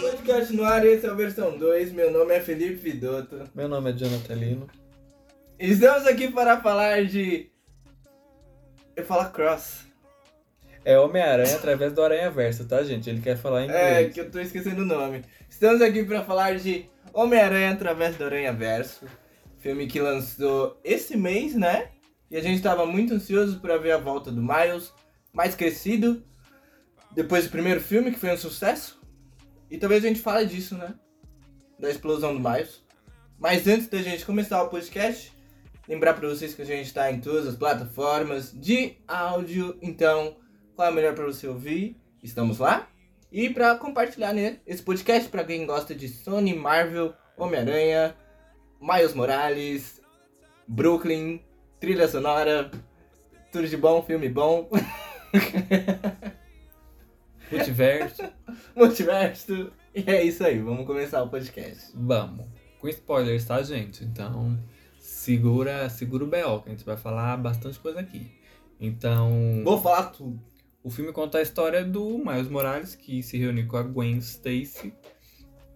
Podcast no ar, esse é a versão 2. Meu nome é Felipe Vidotto. Meu nome é Jonathan Lino. Estamos aqui para falar de. Eu falo Cross. É Homem-Aranha através do Aranha Verso, tá, gente? Ele quer falar em É, inglês. que eu tô esquecendo o nome. Estamos aqui para falar de Homem-Aranha através do Aranha Verso. Filme que lançou esse mês, né? E a gente tava muito ansioso para ver a volta do Miles, mais crescido, depois do primeiro filme, que foi um sucesso. E talvez a gente fale disso, né? Da explosão do Miles. Mas antes da gente começar o podcast, lembrar para vocês que a gente está em todas as plataformas de áudio. Então, qual é a melhor para você ouvir? Estamos lá. E para compartilhar né, esse podcast para quem gosta de Sony, Marvel, Homem-Aranha, Miles Morales, Brooklyn, trilha sonora, tudo de bom, filme bom, Multiverso. multiverso. E é isso aí, vamos começar o podcast. Vamos. Com spoilers, tá, gente? Então, segura, segura o BO, que a gente vai falar bastante coisa aqui. Então, Vou falar tudo. o filme conta a história do Miles Morales, que se reúne com a Gwen Stacy.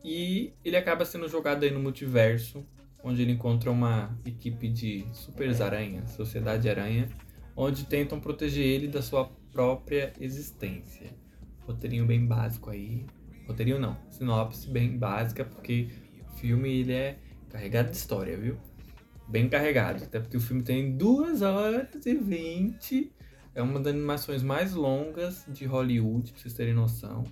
E ele acaba sendo jogado aí no multiverso, onde ele encontra uma equipe de Super Aranha, Sociedade Aranha, onde tentam proteger ele da sua própria existência. Roteirinho bem básico aí. Roteirinho não, sinopse bem básica, porque o filme ele é carregado de história, viu? Bem carregado, até porque o filme tem 2 horas e 20. É uma das animações mais longas de Hollywood, pra vocês terem noção.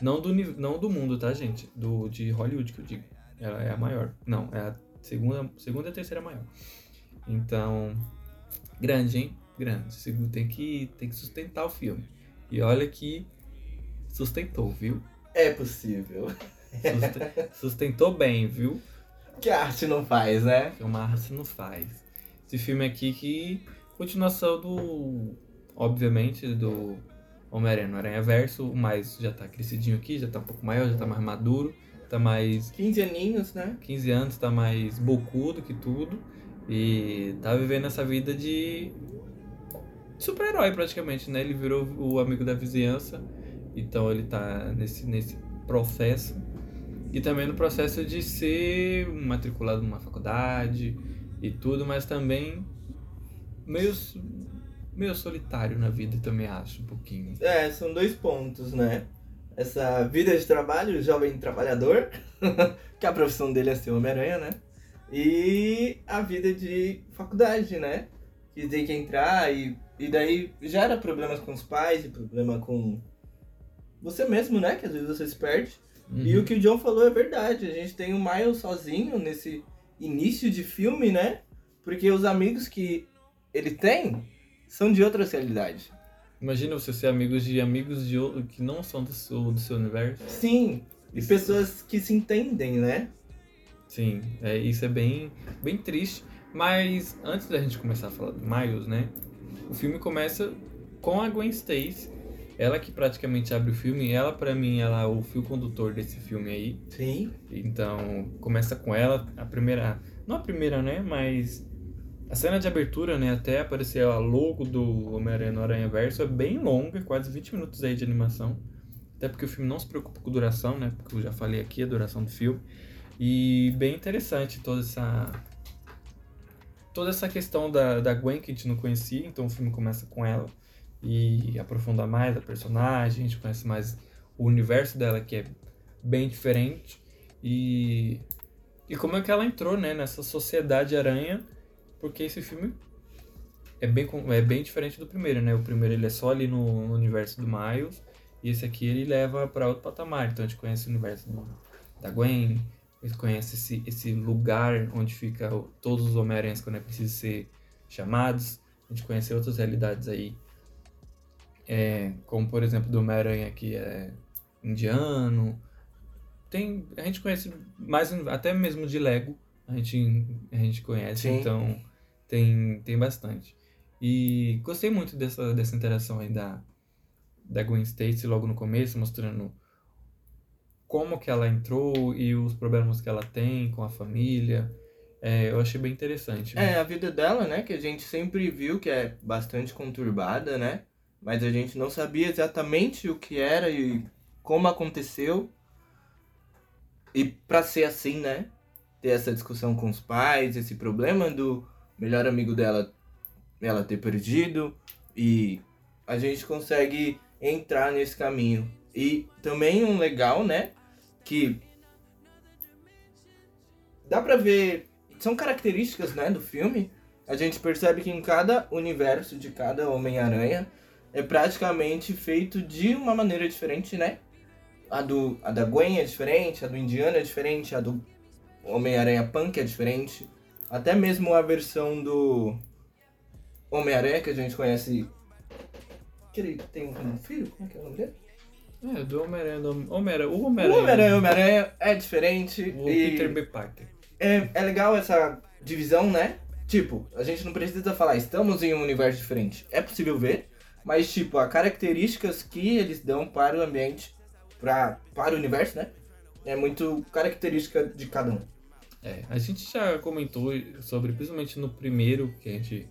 Não do, não do mundo, tá, gente? Do, de Hollywood que eu digo. Ela é a maior. Não, é a segunda, segunda e terceira maior. Então, grande, hein? Grande. Segundo, Tem que, tem que sustentar o filme. E olha que sustentou, viu? É possível. Susten- sustentou bem, viu? Que a arte não faz, né? Que uma raça não faz. Esse filme aqui que continuação do. Obviamente, do Homem-Aranha no Aranha Verso. O mais já tá crescidinho aqui, já tá um pouco maior, já tá mais maduro, tá mais 15 aninhos, né? 15 anos, tá mais bocudo que tudo. E tá vivendo essa vida de super-herói praticamente, né? Ele virou o amigo da vizinhança. Então ele tá nesse, nesse processo. E também no processo de ser matriculado numa faculdade e tudo, mas também meio, meio solitário na vida, também acho, um pouquinho. É, são dois pontos, né? Essa vida de trabalho, jovem trabalhador, que a profissão dele é ser Homem-Aranha, né? E a vida de faculdade, né? Que tem que entrar e, e daí gera problemas com os pais e problema com você mesmo, né? Que às vezes você se perde. E Uhum. o que o John falou é verdade. A gente tem o Miles sozinho nesse início de filme, né? Porque os amigos que ele tem são de outras realidades. Imagina você ser amigos de amigos de outro que não são do seu, do seu universo. Sim, e pessoas que se entendem, né? Sim, é, isso é bem, bem triste. Mas antes da gente começar a falar do Miles, né? O filme começa com a Gwen Stacy. Ela que praticamente abre o filme. Ela, pra mim, ela é o fio condutor desse filme aí. Sim. Então, começa com ela, a primeira. Não a primeira, né? Mas. A cena de abertura, né? Até aparecer a logo do Homem-Aranha no Aranha Verso é bem longa, quase 20 minutos aí de animação. Até porque o filme não se preocupa com duração, né? Porque eu já falei aqui a duração do filme. E bem interessante toda essa. Toda essa questão da, da Gwen que a gente não conhecia, então o filme começa com ela e aprofunda mais a personagem, a gente conhece mais o universo dela que é bem diferente. E, e como é que ela entrou né, nessa sociedade aranha, porque esse filme é bem, é bem diferente do primeiro, né? O primeiro ele é só ali no, no universo do Miles, e esse aqui ele leva para outro patamar. Então a gente conhece o universo do- da Gwen, a gente conhece esse, esse lugar onde fica todos os Homem-Aranhas quando é preciso ser chamados. A gente conhece outras realidades aí, é, como por exemplo do Homem-Aranha que é indiano, tem a gente conhece mais até mesmo de Lego a gente a gente conhece Sim. então tem tem bastante e gostei muito dessa dessa interação aí da da Gwen Stacy logo no começo mostrando como que ela entrou e os problemas que ela tem com a família É, eu achei bem interessante É, a vida dela, né? Que a gente sempre viu que é bastante conturbada, né? mas a gente não sabia exatamente o que era e como aconteceu. E pra ser assim, né? Ter essa discussão com os pais, esse problema do melhor amigo dela ela ter perdido e a gente consegue entrar nesse caminho. E também um legal, né, que dá pra ver, são características, né, do filme. A gente percebe que em cada universo de cada Homem-Aranha é praticamente feito de uma maneira diferente, né? A, do, a da Gwen é diferente, a do Indiana é diferente, a do Homem-Aranha Punk é diferente. Até mesmo a versão do Homem-Aranha que a gente conhece. Que ele tem um filho? Como é que é o nome dele? É, do Homem-Aranha. Homem-Aranha. O O Homem-Aranha. Homem-Aranha, Homem-Aranha é diferente. O e Peter B. Parker. é, é legal essa divisão, né? Tipo, a gente não precisa falar, estamos em um universo diferente. É possível ver, mas tipo, as características que eles dão para o ambiente, pra, para o universo, né? É muito característica de cada um. É, a gente já comentou sobre, principalmente no primeiro, que a gente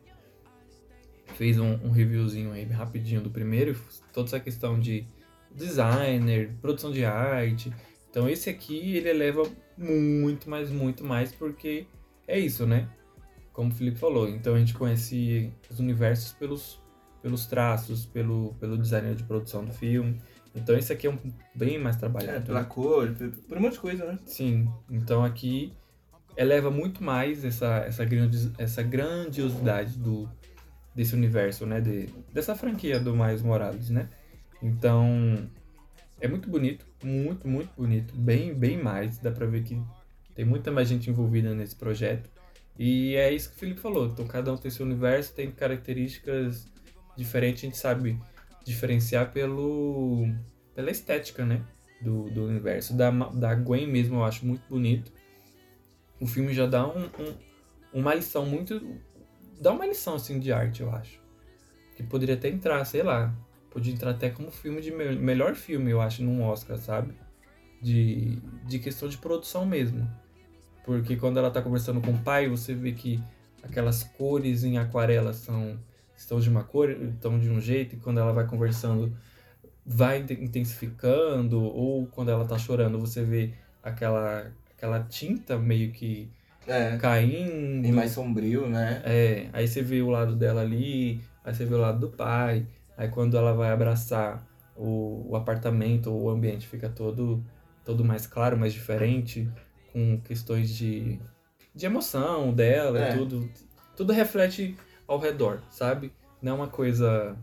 fez um, um reviewzinho aí rapidinho do primeiro, toda essa questão de designer, produção de arte. Então esse aqui ele eleva muito, mas muito mais, porque é isso, né? Como o Felipe falou, então a gente conhece os universos pelos, pelos traços, pelo, pelo designer de produção do filme. Então esse aqui é um bem mais É, trabalhado. pela cor, por, por um monte de coisa, né? Sim, então aqui eleva muito mais essa, essa, grandi- essa grandiosidade do, desse universo, né? De, dessa franquia do Miles Morales, né? Então, é muito bonito, muito, muito bonito. Bem, bem mais. Dá pra ver que tem muita mais gente envolvida nesse projeto. E é isso que o Felipe falou. Então, cada um tem seu universo, tem características diferentes. A gente sabe diferenciar pelo, pela estética, né? Do, do universo. Da, da Gwen mesmo eu acho muito bonito. O filme já dá um, um- uma lição muito. Dá uma lição assim de arte, eu acho. Que poderia até entrar, sei lá. Podia entrar até como filme de me- melhor filme, eu acho, num Oscar, sabe? De, de questão de produção mesmo. Porque quando ela tá conversando com o pai, você vê que aquelas cores em aquarela são estão de uma cor, estão de um jeito, e quando ela vai conversando, vai inte- intensificando, ou quando ela tá chorando, você vê aquela, aquela tinta meio que É, caindo. e mais sombrio, né? É, aí você vê o lado dela ali, aí você vê o lado do pai, aí quando ela vai abraçar o, o apartamento, o ambiente fica todo, todo mais claro, mais diferente, com questões de, de emoção dela É. e tudo. Tudo reflete ao redor, sabe? Não é uma coisa.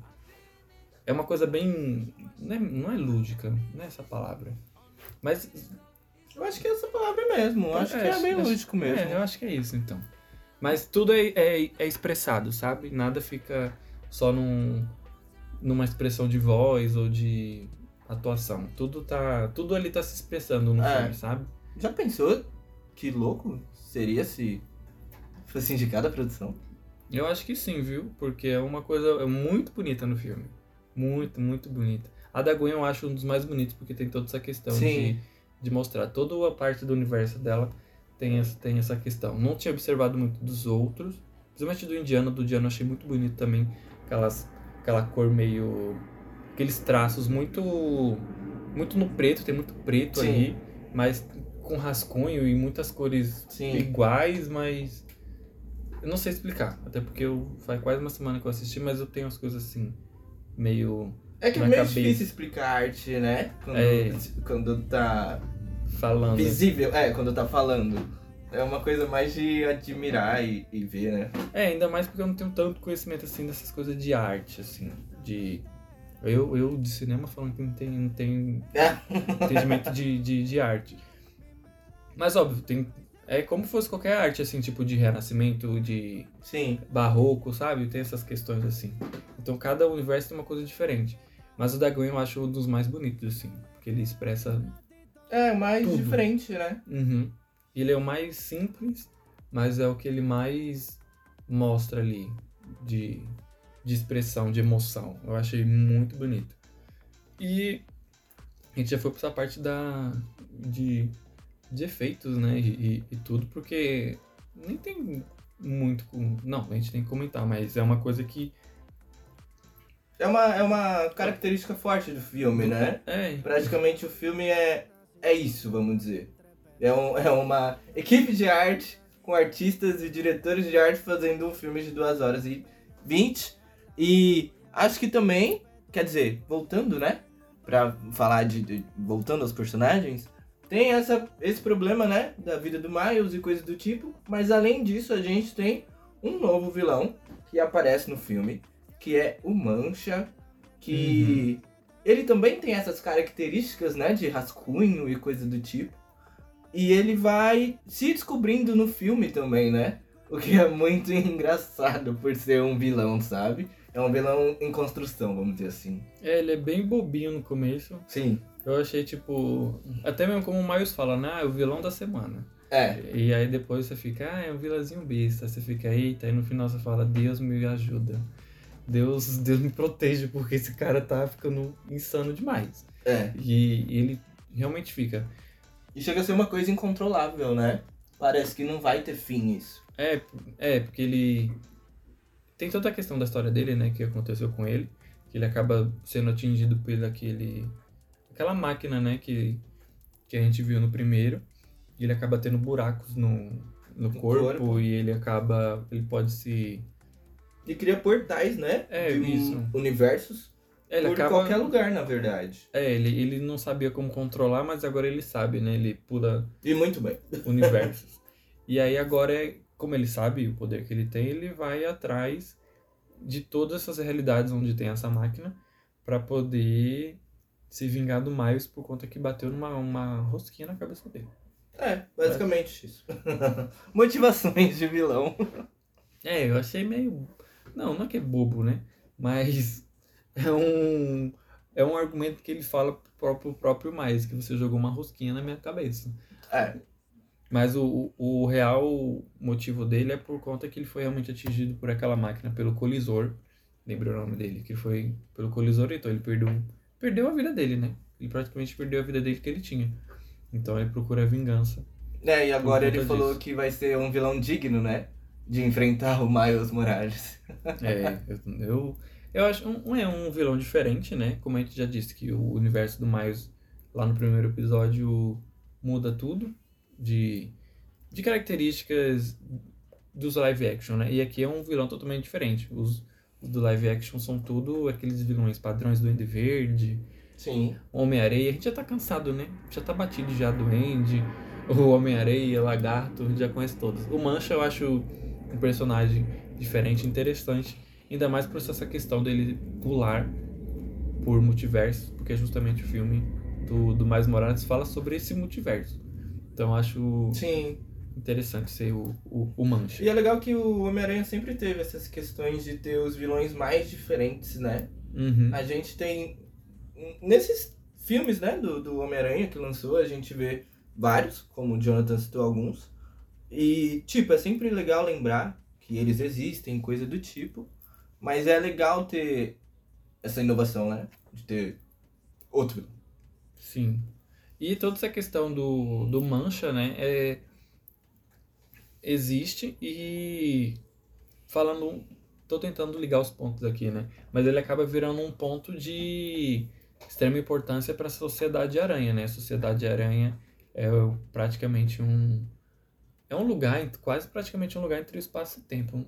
É uma coisa bem. Não é, não é lúdica, não é essa palavra. Mas Eu acho que é essa palavra mesmo. Eu acho que é bem acho- lúdico mesmo. É, eu acho que é isso, então. Mas tudo é, é, é expressado, sabe? Nada fica só num, numa expressão de voz ou de atuação. Tudo tá. Tudo ali tá se expressando no É. filme, sabe? Já pensou que louco seria se fosse indicada a produção? Eu acho que sim, viu? Porque é uma coisa muito bonita no filme. Muito, muito bonita. A da Gwen eu acho um dos mais bonitos, porque tem toda essa questão Sim. de, de mostrar. Toda a parte do universo dela tem essa, tem essa questão. Não tinha observado muito dos outros, principalmente do Indiano. Do Indiano eu achei muito bonito também. Aquelas, aquela cor meio. aqueles traços muito. muito no preto, tem muito preto Sim. ali, mas com rascunho e muitas cores Sim. iguais, mas. Eu não sei explicar, até porque eu, faz quase uma semana que eu assisti, mas eu tenho as coisas assim, meio É que é meio cabeça. difícil explicar arte, né? Quando, É. quando tá falando. visível. É, quando tá falando. É uma coisa mais de admirar e, e ver, né? É, ainda mais porque eu não tenho tanto conhecimento assim dessas coisas de arte, assim, de. Eu, eu de cinema falando que não tenho, não tenho entendimento de, de, de arte. Mas óbvio, tem. É como fosse qualquer arte, assim, tipo de renascimento, de Sim. barroco, sabe? Tem essas questões assim. Então cada universo tem uma coisa diferente. Mas o da Gwen eu acho um dos mais bonitos, assim. Porque ele expressa. É, mais Tudo. diferente, né? Uhum. Ele é o mais simples, mas é o que ele mais mostra ali de, de expressão, de emoção. Eu achei muito bonito. E a gente já foi pra essa parte da. de, de efeitos, né? E, e- tudo, porque nem tem muito com. Não, a gente tem que comentar, mas é uma coisa que é uma, é uma característica forte do filme, né? É, Praticamente o filme é, é isso, vamos dizer. É, um, é uma equipe de arte com artistas e diretores de arte fazendo um filme de 2 horas e 20. E acho que também, quer dizer, voltando, né? Pra falar de. de- voltando aos personagens, tem essa, esse problema, né? Da vida do Miles e coisas do tipo. Mas além disso, a gente tem um novo vilão que aparece no filme, que é o Mancha, que ele também tem essas características, né, de rascunho e coisa do tipo. E ele vai se descobrindo no filme também, né? O que é muito engraçado por ser um vilão, sabe? É um vilão em construção, vamos dizer assim. é, ele é bem bobinho no começo. Sim. Eu achei, tipo. Até mesmo como o Miles fala, né? Ah, é o vilão da semana. É, E aí depois você fica, ah, é um vilãzinho besta. Você fica, eita, e no final você fala, Deus me ajuda. Deus, Deus me protege, porque esse cara tá ficando insano demais. é. E, e ele realmente fica. E chega a ser uma coisa incontrolável, né? Parece que não vai ter fim isso. É, é, porque ele. Tem toda a questão da história dele, né? Que aconteceu com ele. Que ele acaba sendo atingido por aquele. Aquela máquina, né? Que, que a gente viu no primeiro. E ele acaba tendo buracos no, no, No corpo, corpo. E ele acaba. Ele pode se. E cria portais, né? É, de isso. universos ele por acaba. qualquer lugar, na verdade. É, ele, ele não sabia como controlar, mas agora ele sabe, né? Ele pula E muito bem. universos. e aí agora, é, como ele sabe o poder que ele tem, ele vai atrás de todas essas realidades onde tem essa máquina pra poder se vingar do Miles por conta que bateu numa uma rosquinha na cabeça dele. É, basicamente isso. Motivações de vilão. É, eu achei meio. Não, não é que é bobo, né? Mas é um. É um argumento que ele fala pro próprio, próprio Miles, que você jogou uma rosquinha na minha cabeça. É, Mas o, o, real motivo dele é por conta que ele foi realmente atingido por aquela máquina, pelo colisor. Lembra o nome dele? Que foi pelo colisor, então ele perdeu, perdeu a vida dele, né? Ele praticamente perdeu a vida dele que ele tinha. Então ele procura vingança. É, e agora ele falou disso. que vai ser um vilão digno, né? De enfrentar o Miles Morales. É, eu, eu, eu acho um, um- é um vilão diferente, né? Como a gente já disse, que o universo do Miles lá no primeiro episódio muda tudo de, de características dos live action, né? E aqui é um vilão totalmente diferente. Os, os do live action são tudo aqueles vilões padrões do Ende Verde, Sim. Homem-Areia. A gente já tá cansado, né? Já tá batido já do Andy, o Homem-Areia, Lagarto, a gente já conhece todos. O Mancha eu acho um personagem diferente, interessante, ainda mais por essa questão dele pular por multiverso, porque justamente o filme do, do Miles Morales fala sobre esse multiverso. Então eu acho Sim. interessante ser o, o, o Mancha. E é legal que o Homem-Aranha sempre teve essas questões de ter os vilões mais diferentes, né? Uhum. A gente tem. Nesses filmes, né, do, do Homem-Aranha que lançou, a gente vê vários, como o Jonathan citou alguns. E, tipo, é sempre legal lembrar que eles existem, coisa do tipo. Mas é legal ter essa inovação, né? De ter outro. Sim. E toda essa questão do, do mancha, né, é, existe e falando, tô tentando ligar os pontos aqui, né, mas ele acaba virando um ponto de extrema importância para a sociedade aranha, né, a sociedade aranha é praticamente um é um lugar, quase praticamente um lugar entre o espaço e tempo.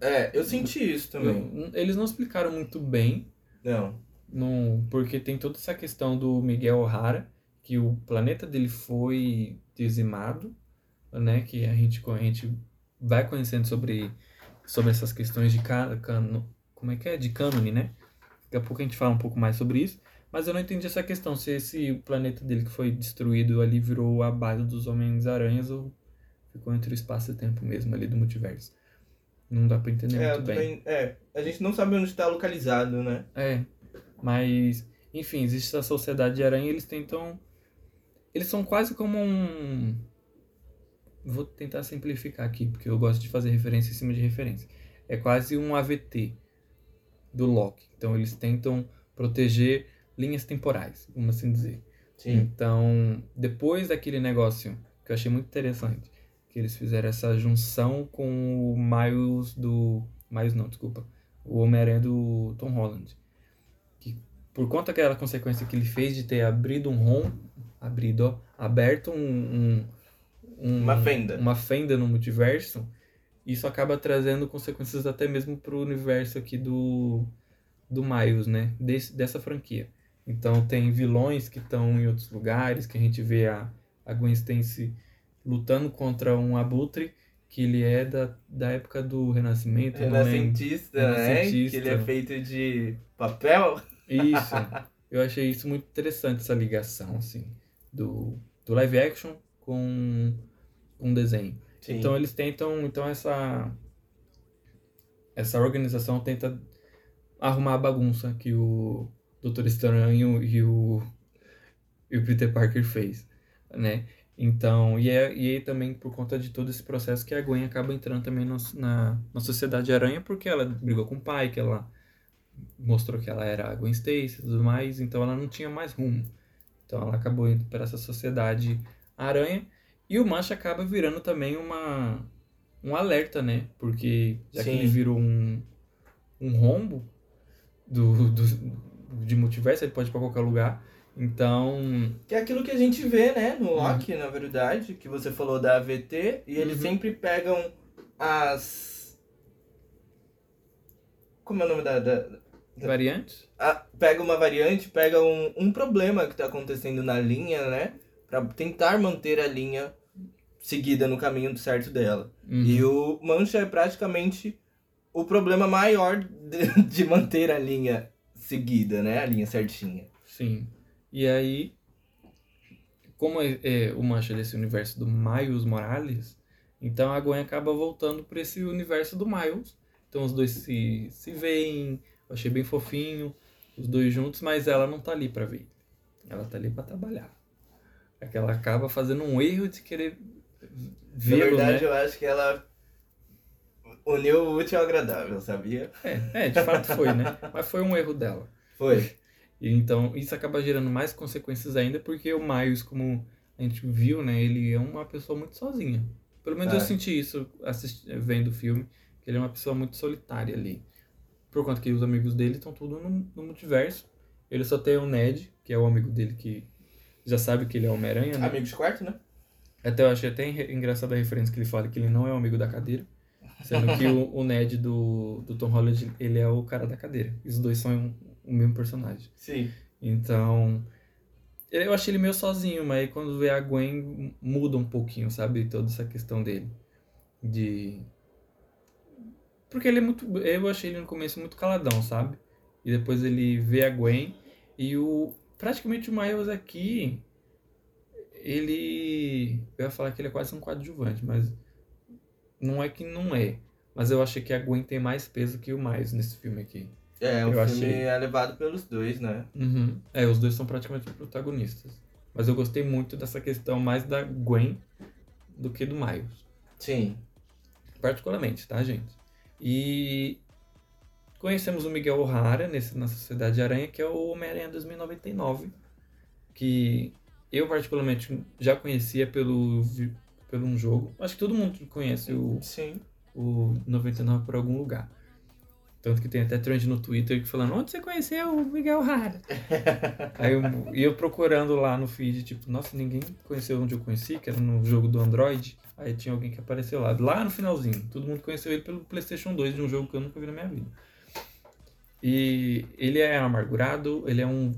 É, eu senti isso também. Eles não explicaram muito bem Não. no, porque tem toda essa questão do Miguel O'Hara, que o planeta dele foi dizimado, né? Que a gente, a gente vai conhecendo sobre, sobre essas questões de ca- cano, como é que é? De cânone, né? Daqui a pouco a gente fala um pouco mais sobre isso. Mas eu não entendi essa questão, se esse planeta dele que foi destruído ali virou a base dos Homens-Aranhas ou ficou entre o espaço e tempo mesmo ali do multiverso. Não dá pra entender É, muito bem. é, a gente não sabe onde está localizado, né? É, mas, enfim, existe a sociedade de aranha e eles tentam. Eles são quase como um. Vou tentar simplificar aqui, porque eu gosto de fazer referência em cima de referência. É quase um AVT do Loki. Então eles tentam proteger linhas temporais, vamos assim dizer. Então, depois daquele negócio que eu achei muito interessante, que eles fizeram essa junção com o Miles do. Miles não, desculpa. O Homem-Aranha do Tom Holland. por conta daquela consequência que ele fez de ter abrido um rom, abrido, ó, aberto um, um- um- Uma fenda. uma fenda no multiverso, isso acaba trazendo consequências até mesmo pro universo aqui do do Miles, né? Desse, dessa franquia. Então tem vilões que estão em outros lugares, que a gente vê a, a Gwen Stacy lutando contra um abutre que ele é da, da época do Renascimento. Renascentista, né? Renascentista. Que ele é feito de papel. Isso. Eu achei isso muito interessante, essa ligação, assim, do, do live action com um desenho. Sim. Então eles tentam, então essa essa organização tenta arrumar a bagunça que o Doutor Estranho e o e o Peter Parker fez, né? Então, e, é, e aí também por conta de todo esse processo que a Gwen acaba entrando também no- na, na Sociedade Aranha, porque ela brigou com o pai, que ela mostrou que ela era a Gwen Stacy e tudo mais, então ela não tinha mais rumo. Então ela acabou indo para essa Sociedade Aranha, e o Mancha acaba virando também uma um alerta, né? Porque já que Sim. ele virou um, um rombo do, do, de multiverso, ele pode ir pra qualquer lugar. Então, Que é aquilo que a gente vê, né, no Loki, na verdade, que você falou da AVT, e eles Uhum. sempre pegam as. Como é o nome da. da... variantes? Ah, pega uma variante, pega um, um problema que tá acontecendo na linha, né? Pra tentar manter a linha seguida no caminho certo dela. Uhum. E o Mancha é praticamente o problema maior de, de manter a linha seguida, né? A linha certinha. Sim. E aí, como é, é o Mancha desse universo do Miles Morales, então a Gwen acaba voltando para esse universo do Miles. Então os dois se, se veem, eu achei bem fofinho, os dois juntos, mas ela não tá ali pra ver. Ela tá ali pra trabalhar. É que ela acaba fazendo um erro de querer Na vê-lo, verdade, né? eu acho que ela uniu o útil ao agradável, sabia? É, é, de fato foi, né? Mas foi um erro dela. Foi. E então isso acaba gerando mais consequências ainda, porque o Miles, como a gente viu, né, ele é uma pessoa muito sozinha. Pelo menos eu É. senti isso vendo o filme, que ele é uma pessoa muito solitária ali. Por conta que os amigos dele estão tudo no, no multiverso. Ele só tem o Ned, que é o amigo dele que já sabe que ele é Homem-Aranha, né? Amigo de quarto, né? Até eu achei até engraçada a referência que ele fala que ele não é o amigo da cadeira. Sendo que o, o Ned do, do Tom Holland, ele é o cara da cadeira. Os dois são o mesmo personagem. Sim. Então, eu achei ele meio sozinho, mas aí quando vê a Gwen muda um pouquinho, sabe? Toda essa questão dele. De. Porque ele é muito. Eu achei ele no começo muito caladão, sabe? E depois ele vê a Gwen e o. Praticamente o Miles aqui. Ele. Eu ia falar que ele é quase um coadjuvante, mas. Não é que não é. Mas eu achei que a Gwen tem mais peso que o Miles nesse filme aqui. É, o Eu filme achei. é levado pelos dois, né? Uhum. É, os dois são praticamente protagonistas. Mas eu gostei muito dessa questão mais da Gwen do que do Miles. Sim. Particularmente, tá, gente? E conhecemos o Miguel O'Hara nesse, na Sociedade Aranha, que é o Homem-Aranha 2099. Que eu, particularmente, já conhecia pelo, pelo um jogo. Acho que todo mundo conhece o, Sim. o 99 por algum lugar. Tanto que tem até trend no Twitter que falando, onde você conheceu o Miguel Hara? Aí eu, eu procurando lá no feed, tipo, nossa, ninguém conheceu onde eu conheci, que era no jogo do Android. Aí tinha alguém que apareceu lá, lá no finalzinho. Todo mundo conheceu ele pelo PlayStation 2, de um jogo que eu nunca vi na minha vida. E ele é amargurado, ele é um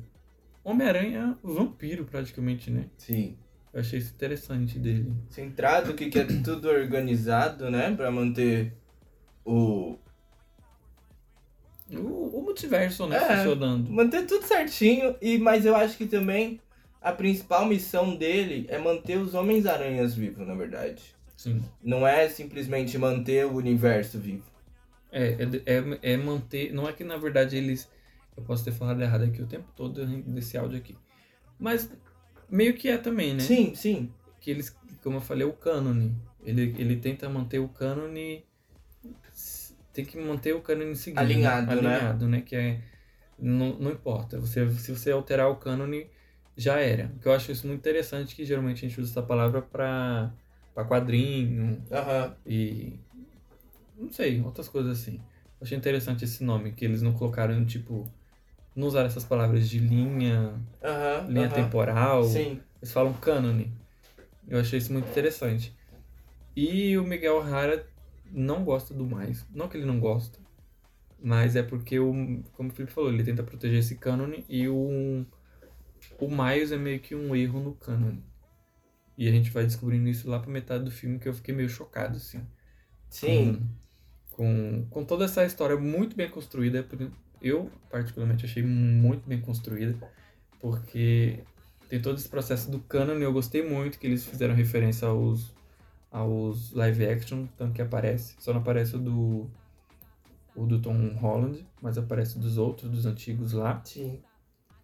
Homem-Aranha vampiro, praticamente, né? Sim. Eu achei isso interessante dele. Centrado, que quer tudo organizado, né? Pra manter o. O, o multiverso, né? É. Funcionando. Manter tudo certinho. E, mas eu acho que também a principal missão dele é manter os Homens-Aranhas vivos, na verdade. Sim. Não é simplesmente manter o universo vivo. É, é, é, é manter. Não é que na verdade eles. Eu posso ter falado errado aqui o tempo todo desse áudio aqui. Mas meio que é também, né? Sim, sim. Que eles, como eu falei, o cânone. Ele, ele tenta manter o cânone. Tem que manter o cânone seguido. Alinhado, né? Alinhado, né? Que é. Não, não importa. Você, se você alterar o cânone, já era. Porque eu acho isso muito interessante que geralmente a gente usa essa palavra pra, pra quadrinho, Aham. e não sei, outras coisas assim. Eu achei interessante esse nome, que eles não colocaram tipo não usar essas palavras de linha, Aham. linha aham. temporal. Sim. Eles falam cânone. Eu achei isso muito interessante. E o Miguel O'Hara não gosta do mais. Não que ele não gosta, mas é porque, o, como o Felipe falou, ele tenta proteger esse cânone e o, o Miles é meio que um erro no cânone. E a gente vai descobrindo isso lá pra metade do filme que eu fiquei meio chocado, assim. Sim. Com, com toda essa história muito bem construída. Eu, particularmente, achei muito bem construída. Porque tem todo esse processo do canon e eu gostei muito que eles fizeram referência aos, aos live action, tanto que aparece. Só não aparece o do, o do Tom Holland, mas aparece dos outros, dos antigos lá. Sim.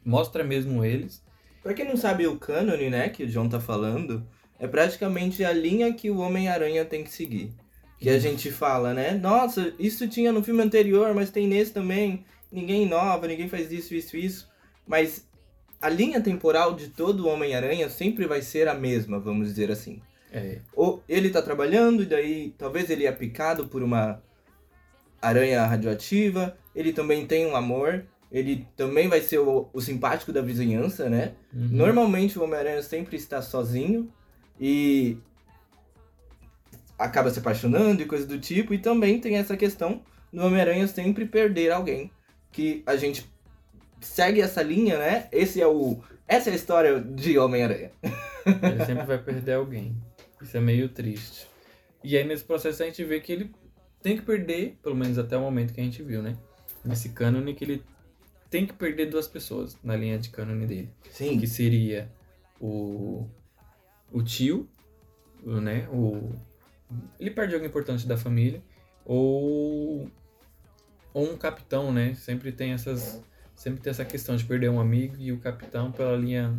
Mostra mesmo eles. Pra quem não sabe o cânone, né, que o John tá falando, é praticamente a linha que o Homem-Aranha tem que seguir. Que a gente fala, né? Nossa, isso tinha no filme anterior, mas tem nesse também. Ninguém inova, ninguém faz isso, isso, isso. Mas a linha temporal de todo o Homem-Aranha sempre vai ser a mesma, vamos dizer assim. É, Ou ele tá trabalhando e daí talvez ele é picado por uma aranha radioativa. Ele também tem um amor. Ele também vai ser o, o simpático da vizinhança, né? uhum. Normalmente o Homem-Aranha sempre está sozinho e acaba se apaixonando e coisa do tipo. E também tem essa questão do Homem-Aranha sempre perder alguém. Que a gente segue essa linha, né? Esse é o. Essa é a história de Homem-Aranha. Ele sempre vai perder alguém. Isso é meio triste. E aí nesse processo a gente vê que ele tem que perder, pelo menos até o momento que a gente viu, né? Nesse cânone que ele tem que perder duas pessoas na linha de cânone dele. Sim. Que seria o, o tio, né? O, ele perde alguém importante da família. Ou, ou um capitão, né? Sempre tem essas. Sempre tem essa questão de perder um amigo e o capitão pela linha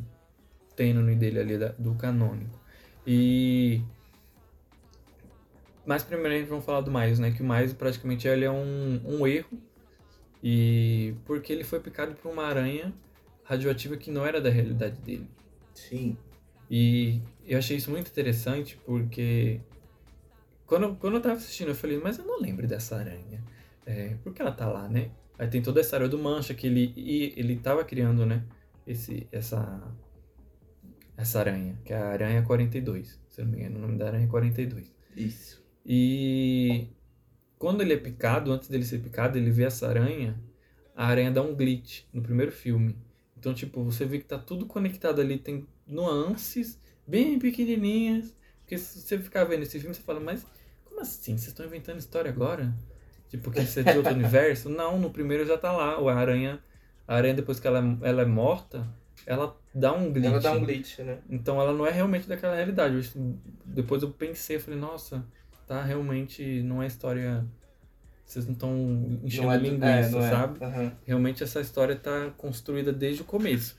tênue dele ali da- do canônico. E. Mas primeiramente vamos falar do Miles, né? Que o Miles praticamente ele é um, um erro. E. Porque ele foi picado por uma aranha radioativa que não era da realidade dele. Sim. E eu achei isso muito interessante porque quando, eu- quando eu tava assistindo eu falei, mas eu não lembro dessa aranha. É, por que ela tá lá, né? Aí tem toda essa área do Mancha que ele, e ele tava criando, né? Esse, essa, essa aranha, que é a Aranha 42. Se não me engano, o nome da aranha é 42. Isso. E quando ele é picado, antes dele ser picado, ele vê essa aranha, a aranha dá um glitch no primeiro filme. Então, tipo, você vê que tá tudo conectado ali, tem nuances bem pequenininhas. Porque se você ficar vendo esse filme, você fala, mas como assim? Vocês estão inventando história agora? Tipo, que isso é de outro universo? Não, no primeiro já tá lá. A aranha, a aranha depois que ela, ela é morta, ela dá um glitch. Ela dá um glitch, né? Então ela não é realmente daquela realidade. Eu- depois eu pensei, falei, nossa, tá realmente. Não é história. Vocês não estão enchendo Não é, linguiça, é, é. sabe? Aham. Realmente essa história tá construída desde o começo.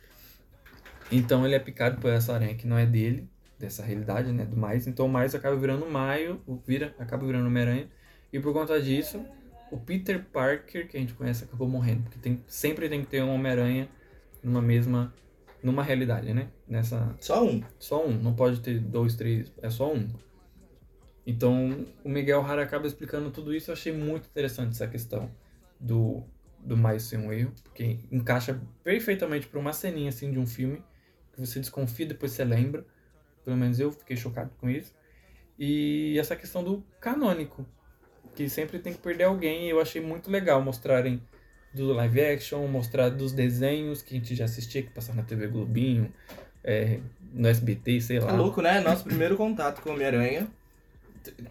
Então ele é picado por essa aranha que não é dele, dessa realidade, né? Do mais. Então o mais acaba virando Maio, vira, acaba virando Homem-Aranha. E por conta disso, o Peter Parker, que a gente conhece, acabou morrendo. Porque tem, sempre tem que ter um Homem-Aranha numa mesma. Numa realidade, né? Nessa, Só um. só um, não pode ter dois, três, é só um. Então, o Miguel Hara acaba explicando tudo isso. Eu achei muito interessante essa questão do, do mais ser um erro, porque encaixa perfeitamente para uma ceninha assim de um filme que você desconfia, depois você lembra. Pelo menos eu fiquei chocado com isso. E essa questão do canônico, que sempre tem que perder alguém. Eu achei muito legal mostrarem do live action, mostrar dos desenhos que a gente já assistia, que passava na TV Globinho, é, no SBT, sei lá. É louco, né? Nosso primeiro contato com o Homem-Aranha.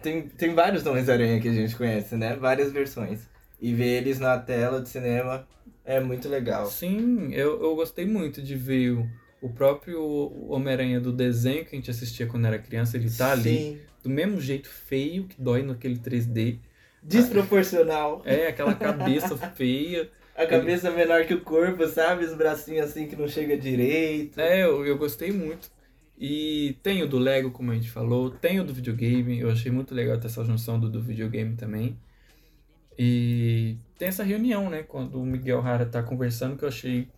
Tem, tem vários Homens-Aranha que a gente conhece, né? Várias versões. E ver eles na tela de cinema é muito legal. Sim, eu, eu gostei muito de ver o, o próprio Homem-Aranha do desenho que a gente assistia quando era criança, ele tá ali Sim. do mesmo jeito feio que dói naquele 3D. Desproporcional. É, aquela cabeça feia. A cabeça menor que o corpo, sabe? Os bracinhos assim que não chega direito. É, eu, eu gostei muito. E tem o do Lego, como a gente falou, tem o do videogame, eu achei muito legal ter essa junção do, do videogame também. E tem essa reunião, né, quando o Miguel Hara tá conversando, que eu achei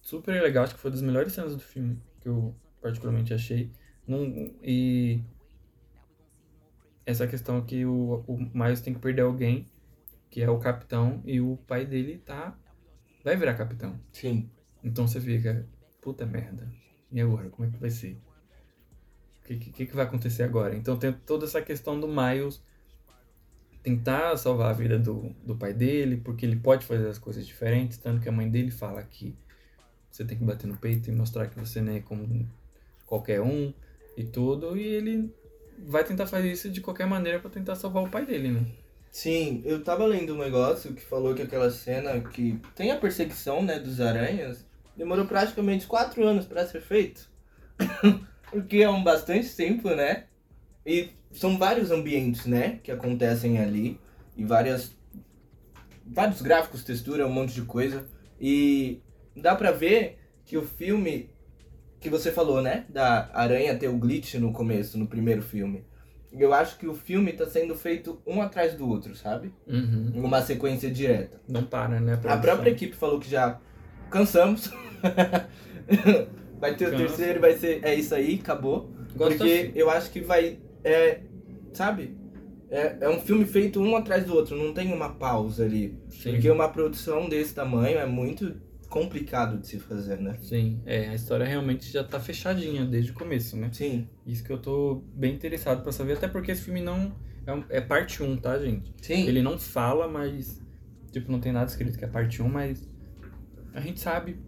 super legal, acho que foi uma das melhores cenas do filme, que eu particularmente achei. Não, e essa questão que o, o Miles tem que perder alguém, que é o capitão, e o pai dele tá vai virar capitão. Sim. Então você fica, puta merda. E agora? Como é que vai ser? O que, que, que vai acontecer agora? Então tem toda essa questão do Miles tentar salvar a vida do, do pai dele, porque ele pode fazer as coisas diferentes, tanto que a mãe dele fala que você tem que bater no peito e mostrar que você não é como qualquer um e tudo, e ele vai tentar fazer isso de qualquer maneira para tentar salvar o pai dele, né? Sim, eu tava lendo um negócio que falou que aquela cena que tem a perseguição, né, dos aranhas, demorou praticamente quatro anos para ser feito. Porque é um bastante tempo, né? E são vários ambientes, né, que acontecem ali e várias vários gráficos, textura, um monte de coisa e dá pra ver que o filme que você falou, né, da aranha ter o glitch no começo, no primeiro filme. Eu acho que o filme tá sendo feito um atrás do outro, sabe? Uhum. Uma sequência direta. Não para, né? A própria equipe falou que já cansamos. vai ter o Cansa. terceiro, vai ser. É isso aí, acabou. Gosto porque assim. eu acho que vai. É, sabe? É, é um filme feito um atrás do outro, não tem uma pausa ali. Sim. Porque uma produção desse tamanho é muito complicado de se fazer, né? Sim, é, a história realmente já tá fechadinha desde o começo, né? Sim, Isso que eu tô bem interessado pra saber, até porque esse filme não. É, é parte 1, tá, gente? sim. Ele não fala, mas. Tipo, não tem nada escrito que é parte 1, mas. A gente sabe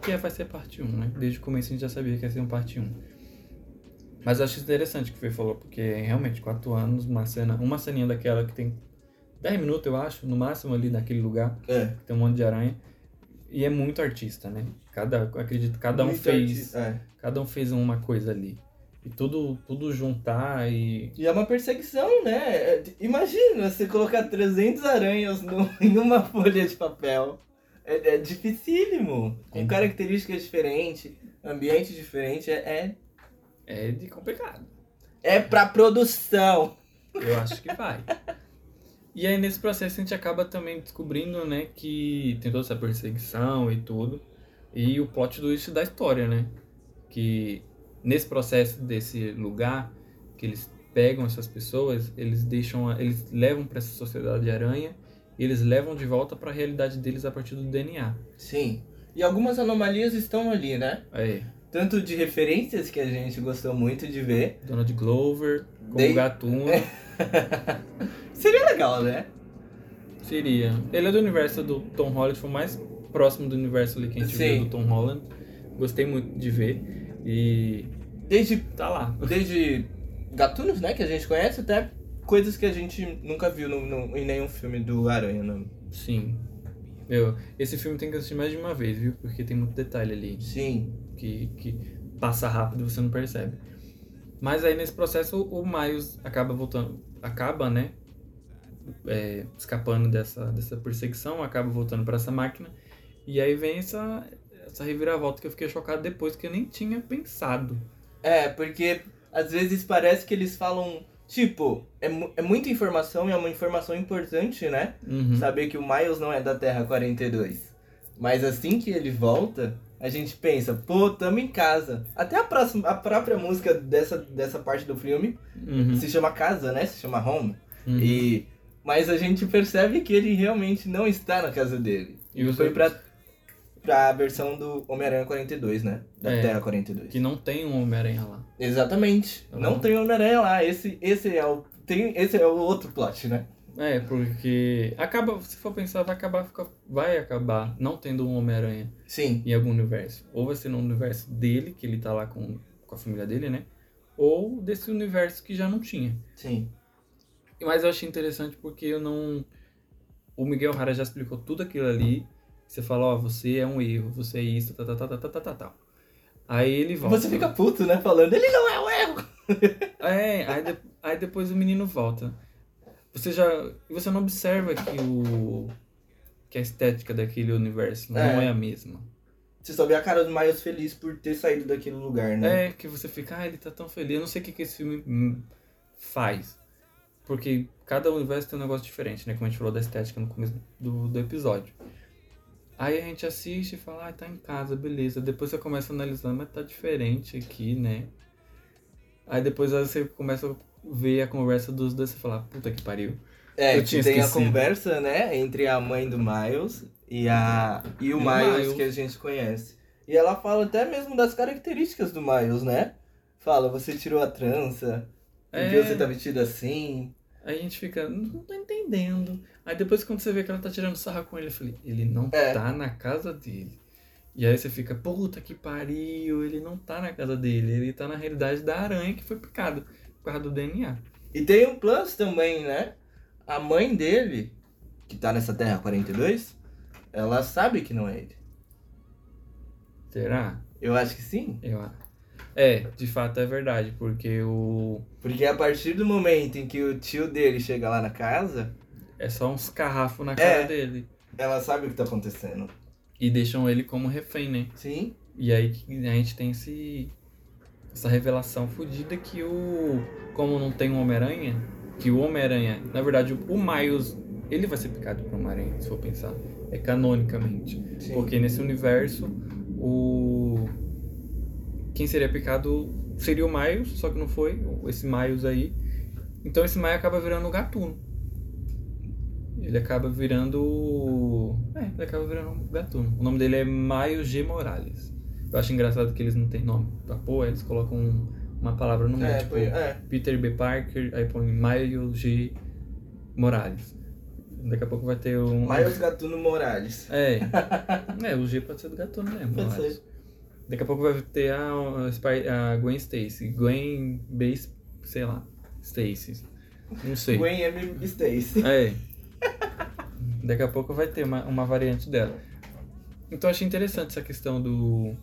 que vai ser parte 1, né? Desde o começo a gente já sabia que ia ser um parte 1. Mas eu acho interessante o que o Fê falou, porque realmente, 4 anos, uma cena. Uma ceninha daquela que tem 10 minutos, eu acho, no máximo ali naquele lugar, É. que tem um monte de aranha. E é muito artista, né? Cada, acredito, cada um Muito fez. arti- é. Cada um fez uma coisa ali. E tudo, tudo juntar e. E é uma perseguição, né? É, Imagina você colocar 300 aranhas no, em uma folha de papel. É, é dificílimo. Com Sim. características diferentes, ambiente diferente. É, é, É de complicado. é pra produção. Eu acho que vai. E aí nesse processo a gente acaba também descobrindo, né, que tem toda essa perseguição e tudo. E o plot twist da história, né? Que nesse processo desse lugar que eles pegam essas pessoas, eles deixam, eles levam para essa sociedade de aranha, e eles levam de volta para a realidade deles a partir do DNA. Sim. E algumas anomalias estão ali, né? Aí, Tanto de referências que a gente gostou muito de ver. Donald Glover, como Dei- Gatuno, Seria legal, né? seria. Ele é do universo do Tom Holland, foi o mais próximo do universo ali que a gente Sim. viu do Tom Holland. Gostei muito de ver. E Desde, tá lá. desde gatunos, né? Que a gente conhece, até coisas que a gente nunca viu no, no- em nenhum filme do Aranha. Não. Sim. Meu, esse filme tem que assistir mais de uma vez, viu? Porque tem muito detalhe ali Sim. que, que passa rápido e você não percebe. Mas aí nesse processo o Miles acaba voltando, acaba, né? é, escapando dessa, dessa perseguição, acaba voltando para essa máquina. E aí vem essa, essa reviravolta que eu fiquei chocado depois, que eu nem tinha pensado. É, porque às vezes parece que eles falam. Tipo, é, é muita informação e é uma informação importante, né? Uhum. Saber que o Miles não é da Terra 42. Mas assim que ele volta, a gente pensa, pô, tamo em casa. Até a, próxima, a própria música dessa, dessa parte do filme Uhum. se chama Casa, né? Se chama Home. Uhum. E, mas a gente percebe que ele realmente não está na casa dele. E você- Foi pra, pra versão do Homem-Aranha 42, né? Da É. Terra 42. Que não tem um Homem-Aranha lá. Exatamente. Tá não tem Homem-Aranha lá. Esse, esse, é o, tem, esse é o outro plot, né? É, porque acaba, se for pensar, vai acabar, fica- vai acabar não tendo um Homem-Aranha Sim. em algum universo. Ou vai ser no universo dele, que ele tá lá com, com a família dele, né? Ou desse universo que já não tinha. Sim. Mas eu achei interessante porque eu não. O Miguel Rara já explicou tudo aquilo ali. Você fala, ó, você é um erro, você é isso, tá, tá, tá, tá, tá, tá, tá, tá. Aí ele volta. Você fica puto, né? Falando, ele não é o erro. É, aí, de- aí depois o menino volta. Você já. E você não observa que o. que a estética daquele universo não É. é a mesma. Você só vê a cara do Miles feliz por ter saído daquele lugar, né? É, que você fica, ah, ele tá tão feliz. Eu não sei o que, que esse filme hum, faz. Porque cada universo tem um negócio diferente, né? Como a gente falou da estética no começo do, do episódio. Aí a gente assiste e fala, ah, tá em casa, beleza. Depois você começa a analisar, mas tá diferente aqui, né? Aí depois você começa ver a conversa dos dois e fala, puta que pariu. É, Eu tinha tem a conversa, né? Entre a mãe do Miles e, a, e o E Miles, Miles. que a gente conhece. E ela fala até mesmo das características do Miles, né? Fala, você tirou a trança, porque É. você tá vestido assim. A gente fica, não tô entendendo. Aí depois quando você vê que ela tá tirando sarra com ele, eu falei, ele não É. tá na casa dele. E aí você fica, puta que pariu, ele não tá na casa dele, ele tá na realidade da aranha que foi picada por causa do DNA. E tem um plus também, né? A mãe dele, que tá nessa Terra 42, ela sabe que não é ele. Será? Eu acho que sim. Eu acho. É, de fato é verdade, porque o. Porque a partir do momento em que o tio dele chega lá na casa, É só uns carrafos na cara É. dele. ela sabe o que tá acontecendo. E deixam ele como refém, né? Sim. E aí que a gente tem esse, essa revelação fodida que o. Como não tem um Homem-Aranha, que o Homem-Aranha, na verdade, o Miles, ele vai ser picado por Homem-Aranha, se for pensar. É canonicamente. Sim. Porque nesse universo, o. Quem seria picado seria o Miles, só que não foi, esse Miles aí. Então esse Miles acaba virando o gatuno. Ele acaba virando. É, ele acaba virando um gatuno. O nome dele é Miles G. Morales. Eu acho engraçado que eles não têm nome pra pôr, eles colocam um- uma palavra no meio, É, tipo é. Peter B. Parker, aí põe Miles G. Morales. Daqui a pouco vai ter um. Miles Gatuno Morales. É. É, o G pode ser do gatuno mesmo. Pode ser. Daqui a pouco vai ter a, a Gwen Stacy. Gwen Base, sei lá. Stacy. Não sei. Gwen M. Stacy. É. Daqui a pouco vai ter uma, uma variante dela. Então eu achei interessante essa questão do.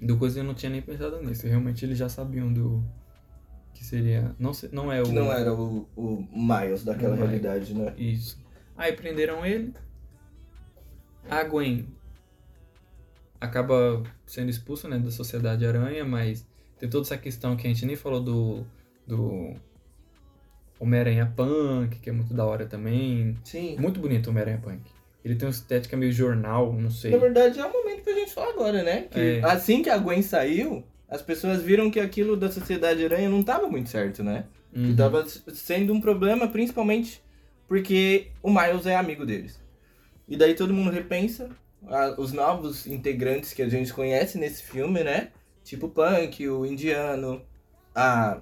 Do coisa eu não tinha nem pensado nisso. Realmente eles já sabiam do. Que seria. Não, se- não é o. Que não era o, o Miles daquela realidade, né? Isso. Aí prenderam ele. A Gwen acaba sendo expulsa né, da Sociedade Aranha, mas tem toda essa questão que a gente nem falou do, do Homem-Aranha Punk, que é muito da hora também. Sim. Muito bonito o Homem-Aranha Punk. Ele tem uma estética meio jornal, não sei. Na verdade, é o momento pra gente falar agora, né? Que É. assim que a Gwen saiu, as pessoas viram que aquilo da Sociedade Aranha não tava muito certo, né? Que Uhum. tava s- sendo um problema, principalmente porque o Miles é amigo deles. E daí todo mundo repensa a- os novos integrantes que a gente conhece nesse filme, né? Tipo o Punk, o Indiano, a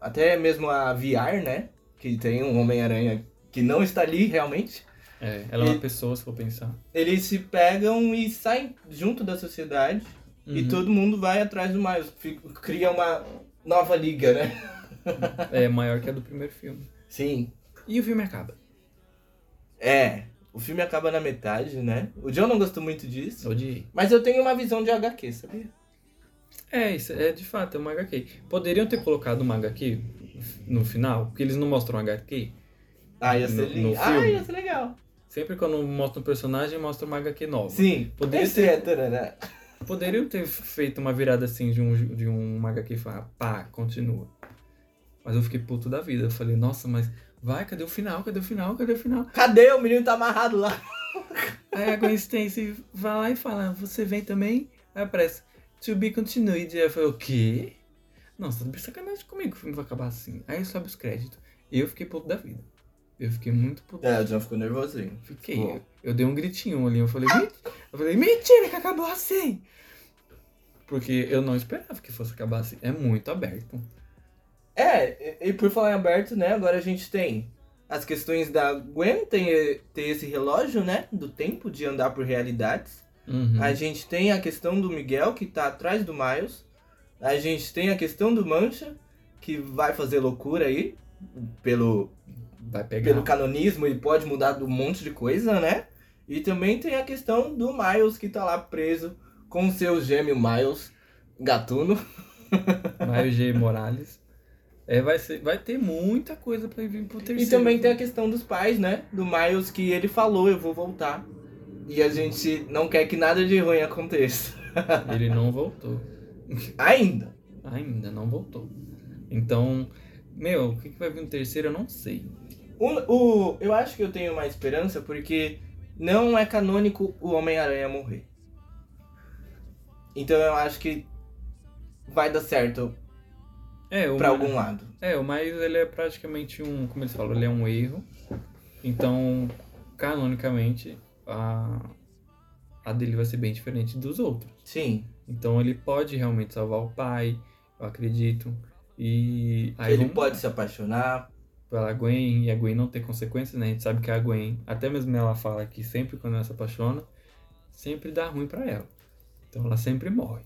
até mesmo a VR, né? Que tem um Homem-Aranha que não está ali realmente. É, ela é uma E- pessoa, se for pensar. Eles se pegam e saem junto da sociedade e Uhum. todo mundo vai atrás do Miles. Cria uma nova liga, né? É maior que a do primeiro filme. Sim. E o filme acaba. É. O filme acaba na metade, né? O John não gostou muito disso. Odiei. Mas eu tenho uma visão de HQ, sabia? É, isso é de fato, é uma HQ. Poderiam ter colocado uma HQ no final, porque eles não mostram HQ. Ah, ia ser No- no Ah, ia ser legal. Sempre quando mostra um personagem, mostra uma HQ nova. Sim. Poderia Etc, né? Poderiam ter feito uma virada assim de um, de um HQ e falar, pá, continua. Mas eu fiquei puto da vida. Eu falei, nossa, mas vai, cadê o final? Cadê o final? Cadê o final? Cadê? O menino tá amarrado lá. Aí a Gwen Stacy vai lá e fala, você vem também? Aí aparece, to be continued. Aí eu falei, o quê? Você tá de sacanagem comigo que o filme vai acabar assim. Aí sobe os créditos. Eu fiquei puto da vida. Eu fiquei muito puto. É, o John ficou nervosinho. Fiquei. Eu, eu dei um gritinho ali. Eu falei, eu falei, mentira que acabou assim. Porque eu não esperava que fosse acabar assim. É muito aberto. É, e, e por falar em aberto, né? Agora a gente tem as questões da Gwen ter, ter esse relógio, né? Do tempo de andar por realidades. Uhum. A gente tem a questão do Miguel, que tá atrás do Miles. A gente tem a questão do Mancha, que vai fazer loucura aí. Pelo, Vai pegar. pelo canonismo e pode mudar um monte de coisa, né? E também tem a questão do Miles, que tá lá preso com o seu gêmeo Miles, gatuno. Mário G. Morales. É, vai, ser, vai ter muita coisa pra vir pro terceiro. E também tem a questão dos pais, né? Do Miles que ele falou, eu vou voltar. E a gente não quer que nada de ruim aconteça. Ele não voltou. Ainda. Ainda não voltou. Então, meu, o que, que vai vir no terceiro eu não sei. O, o, eu acho que eu tenho uma esperança porque não é canônico o Homem-Aranha morrer. Então eu acho que vai dar certo É, pra Ma- algum lado. É, o Miles ele é praticamente um, como eles falam, ele é um erro. Então, canonicamente, a, a dele vai ser bem diferente dos outros. Sim. Então ele pode realmente salvar o pai, eu acredito. E aí ele vamos pode se apaixonar. pela Gwen e a Gwen não ter consequências, né? A gente sabe que a Gwen, até mesmo ela fala que sempre quando ela se apaixona, sempre dá ruim pra ela. Então ela sempre morre.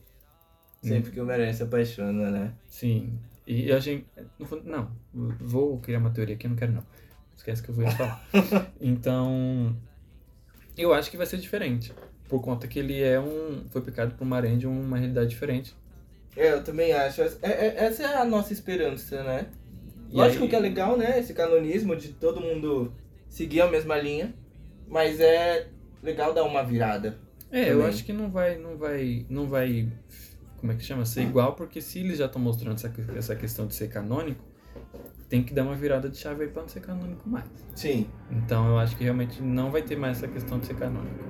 Sempre que o Homem-Aranha se apaixona, né? Sim. E a gente. no fundo- Não, vou criar uma teoria aqui, não quero não. Esquece que eu vou falar. então. Eu acho que vai ser diferente. Por conta que ele é um. Foi picado por uma aranha de uma realidade diferente. É, eu também acho. É- é- essa é a nossa esperança, né? E Lógico aí- que é legal, né? Esse canonismo de todo mundo seguir a mesma linha. Mas é legal dar uma virada. É, eu também. acho que não vai. Não vai. Não vai. Como é que chama? Ser igual, porque se eles já estão mostrando essa, essa questão de ser canônico, tem que dar uma virada de chave aí pra não ser canônico mais. Sim. Então eu acho que realmente não vai ter mais essa questão de ser canônico.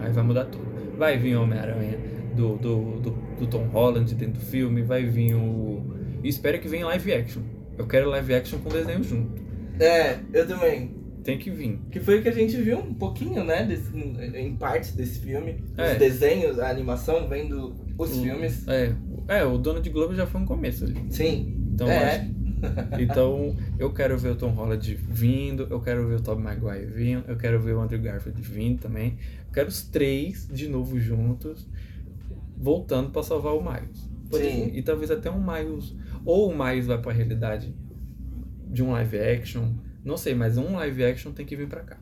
Aí vai mudar tudo. Vai vir o Homem-Aranha do, do, do, do Tom Holland dentro do filme, vai vir o. E espero que venha live action. Eu quero live action com desenho junto. É, eu também. Tem que vir. Que foi o que a gente viu um pouquinho, né? Desse, em partes desse filme. É. Os desenhos, a animação, vendo os O- filmes. É, é, o dono de Globo já foi um começo ali. Sim. Então, É. então eu quero ver o Tom Holland vindo, eu quero ver o Tobey Maguire vindo, eu quero ver o Andrew Garfield vindo também. Eu quero os três de novo juntos, voltando pra salvar o Miles. Sim. E talvez até um Miles, ou o Miles vai pra realidade de um live action, não sei, mas um live action tem que vir pra cá.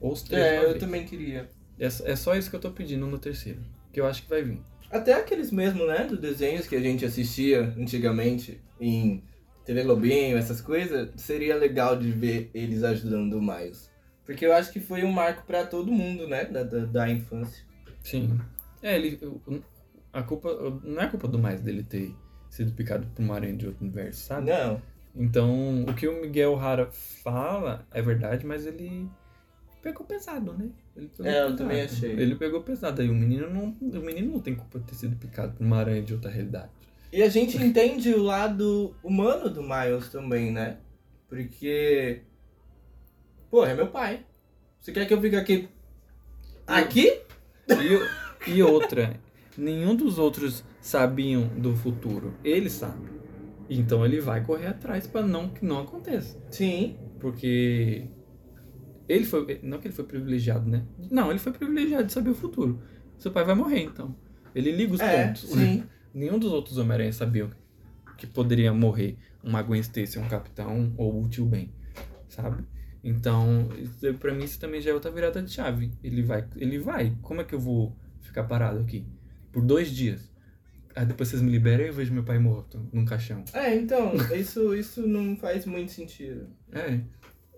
Ou os três É, eu vez. também queria. É, é só isso que eu tô pedindo no terceiro, que eu acho que vai vir. Até aqueles mesmo, né? Dos desenhos que a gente assistia antigamente em TV Globinho, essas coisas. Seria legal de ver eles ajudando o Miles. Porque eu acho que foi um marco pra todo mundo, né? Da, da, da infância. Sim. É, ele. A culpa. Não é culpa do mais dele ter sido picado por uma aranha de outro universo, sabe? Não. Então, o que o Miguel Hara fala é verdade, mas ele pegou pesado, né? Ele pegou É, eu pesado. também achei. Ele pegou pesado. Aí o menino não. O menino não tem culpa de ter sido picado por uma aranha de outra realidade. E a gente entende o lado humano do Miles também, né? Porque. Pô, é meu pai. Você quer que eu fique aqui. Aqui? E, e outra, nenhum dos outros sabiam do futuro. Ele sabe. Então ele vai correr atrás pra não que não aconteça. Sim. Porque ele foi. Não que ele foi privilegiado, né? Não, ele foi privilegiado de saber o futuro. Seu pai vai morrer, então. Ele liga os É, pontos. sim. Nenhum dos outros Homem-Aranha sabiam que poderia morrer uma Gwen Stacy, um capitão ou o tio Ben, sabe? Então, isso, pra mim isso também já é outra virada de chave. Ele vai, ele vai. Como é que eu vou ficar parado aqui por dois dias? Aí depois vocês me liberam e eu vejo meu pai morto num caixão. É, então, isso, isso não faz muito sentido. É,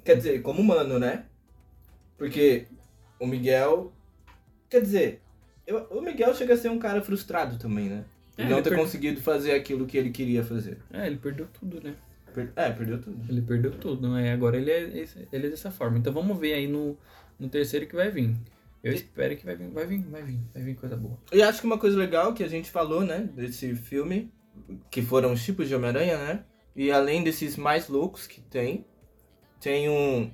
Quer dizer, como humano, né? Porque o Miguel. Quer dizer, eu- o Miguel chega a ser um cara frustrado também, né? É, não ter per- conseguido fazer aquilo que ele queria fazer. é, ele perdeu tudo, né? Per- É, perdeu tudo. Ele perdeu tudo, né? Agora ele é, ele é dessa forma. Então vamos ver aí no, no terceiro que vai vir. Eu espero que vai vir, vai vir, vai vir, vai vir coisa boa. E acho que uma coisa legal que a gente falou, né, desse filme, que foram os tipos de Homem-Aranha, né? E além desses mais loucos que tem, tem um.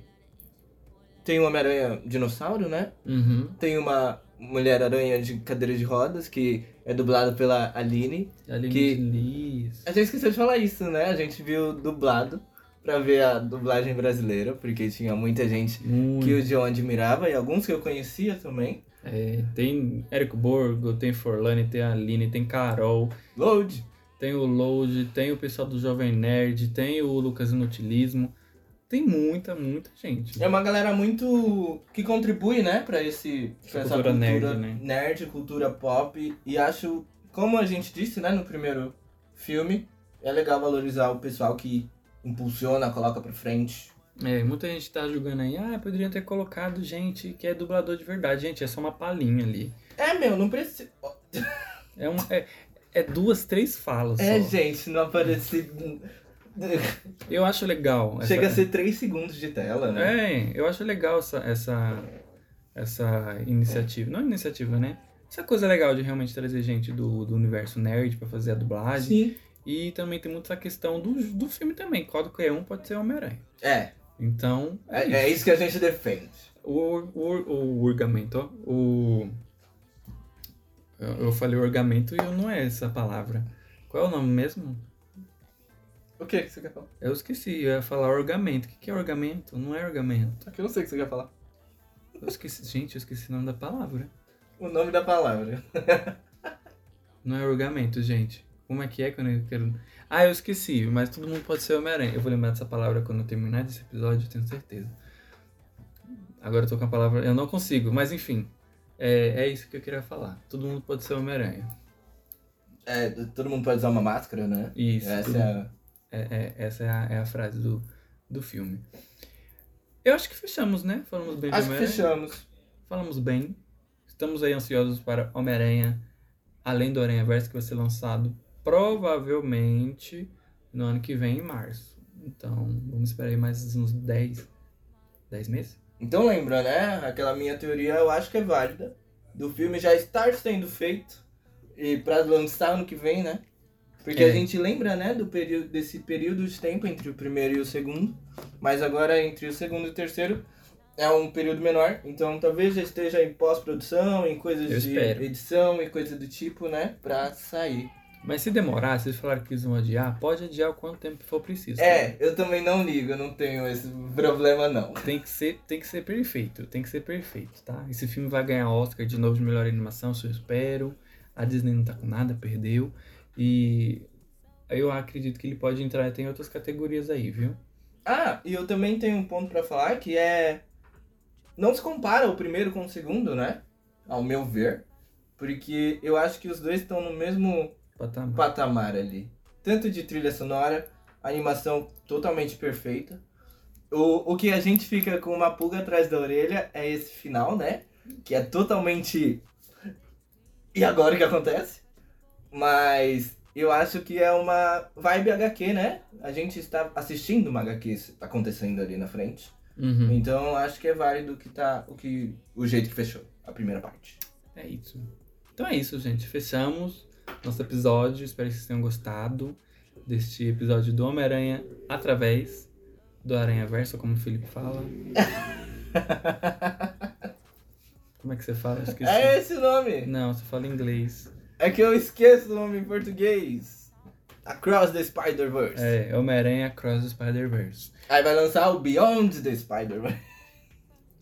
Tem um Homem-Aranha dinossauro, né? Uhum. Tem uma Mulher-Aranha de cadeira de rodas, que é dublada pela Aline. Aline Que- de Liz. A gente esqueceu de falar isso, né? A gente viu dublado pra ver a dublagem brasileira, porque tinha muita gente Muito. que o John admirava e alguns que eu conhecia também. É, tem Érico Borgo, tem Forlane, tem Aline, tem Carol, Load! tem o Load, tem o pessoal do Jovem Nerd, tem o Lucas Inutilismo. Tem muita, muita gente. É uma galera muito que contribui, né, pra esse pra essa Cultura cultura nerd, né? nerd, cultura pop e acho, como a gente disse, né, no primeiro filme, é legal valorizar o pessoal que impulsiona, coloca pra frente. É, muita gente tá julgando aí, ah, poderiam ter colocado gente que é dublador de verdade. Gente, é só uma palhinha ali. É, meu, não precisa. É, um, é, é duas, três falas É, só. gente, não aparecer. Eu acho legal. essa- Chega a ser 3 segundos de tela, né? É, eu acho legal essa, essa, essa iniciativa. Não iniciativa, né? Essa coisa legal de realmente trazer gente do, do universo nerd pra fazer a dublagem. Sim. E também tem muito essa questão do, do filme também. Qualquer um pode ser Homem-Aranha. É, Então, é, é, é isso que a gente defende. O, o, o orgamento, ó. O. Eu, eu falei orgamento e não é essa palavra. Qual é o nome mesmo? O que que você quer falar? Eu esqueci, eu ia falar orgamento. O que que é orgamento? Não é orgamento. Aqui eu não sei o que você quer falar. Eu esqueci, gente, eu esqueci o nome da palavra. O nome da palavra. Não é orgamento, gente. Como é que é quando eu quero. Ah, eu esqueci, mas todo mundo pode ser Homem-Aranha. Eu vou lembrar dessa palavra quando eu terminar desse episódio, eu tenho certeza. Agora eu tô com a palavra. Eu não consigo, mas enfim. É, é isso que eu queria falar. Todo mundo pode ser Homem-Aranha. É, todo mundo pode usar uma máscara, né? Isso. Essa todo é a... É, é- essa é a, é a frase do, do filme. Eu acho que fechamos, né? Falamos bem Acho que fechamos. Falamos bem. Estamos aí ansiosos para Homem-Aranha, além do Aranha Verso, que vai ser lançado provavelmente no ano que vem, em março. Então, vamos esperar aí mais uns 10, 10 meses? Então lembra, né? Aquela minha teoria eu acho que é válida. Do filme já estar sendo feito. E pra lançar ano que vem, né? Porque É. a gente lembra, né, do período, desse período de tempo entre o primeiro e o segundo. Mas agora entre o segundo e o terceiro é um período menor. Então talvez já esteja em pós-produção, em coisas Eu de espero. edição e coisa do tipo, né? Pra sair. Mas se demorar, se eles falaram que eles vão adiar, pode adiar o quanto tempo for preciso. tá? É, eu também não ligo, eu não tenho esse problema não. Tem que ser, tem que ser perfeito, tem que ser perfeito, tá? Esse filme vai ganhar Oscar de novo de melhor animação, se eu espero. A Disney não tá com nada, perdeu. E eu acredito que ele pode entrar até em outras categorias aí, viu? Ah, e eu também tenho um ponto pra falar que é. Não se compara o primeiro com o segundo, né? Ao meu ver. Porque eu acho que os dois estão no mesmo Patamar. patamar ali. Tanto de trilha sonora, animação totalmente perfeita. O, o que a gente fica com uma pulga atrás da orelha é esse final, né? Que é totalmente. E agora o que acontece? Mas eu acho que é uma vibe HQ, né? A gente está assistindo uma HQ acontecendo ali na frente. Uhum. Então acho que é válido o que tá. O, que, o jeito que fechou a primeira parte. É isso. Então é isso, gente. Fechamos nosso episódio. Espero que vocês tenham gostado deste episódio do Homem-Aranha através do Aranha Verso, como o Felipe fala. Como é que você fala? Eu esqueci. É esse o nome! Não, você fala em inglês. É que eu esqueço o nome em português. Across the Spider-Verse. É, Homem-Aranha Cross the Spider-Verse. Aí vai lançar o Beyond the Spider-Verse.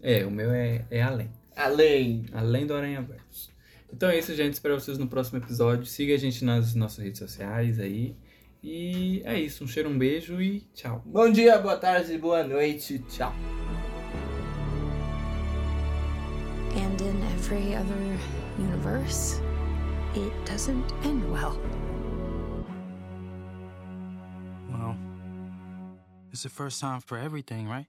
É, o meu é, é além. Além. Além do Aranha Verso. Então é isso, gente. Espero vocês no próximo episódio. Siga a gente nas nossas redes sociais aí. E é isso. Um cheiro, um beijo e tchau. Bom dia, boa tarde, boa noite. Tchau. And in every other universe, it doesn't end well. Well, it's the first time for everything, right?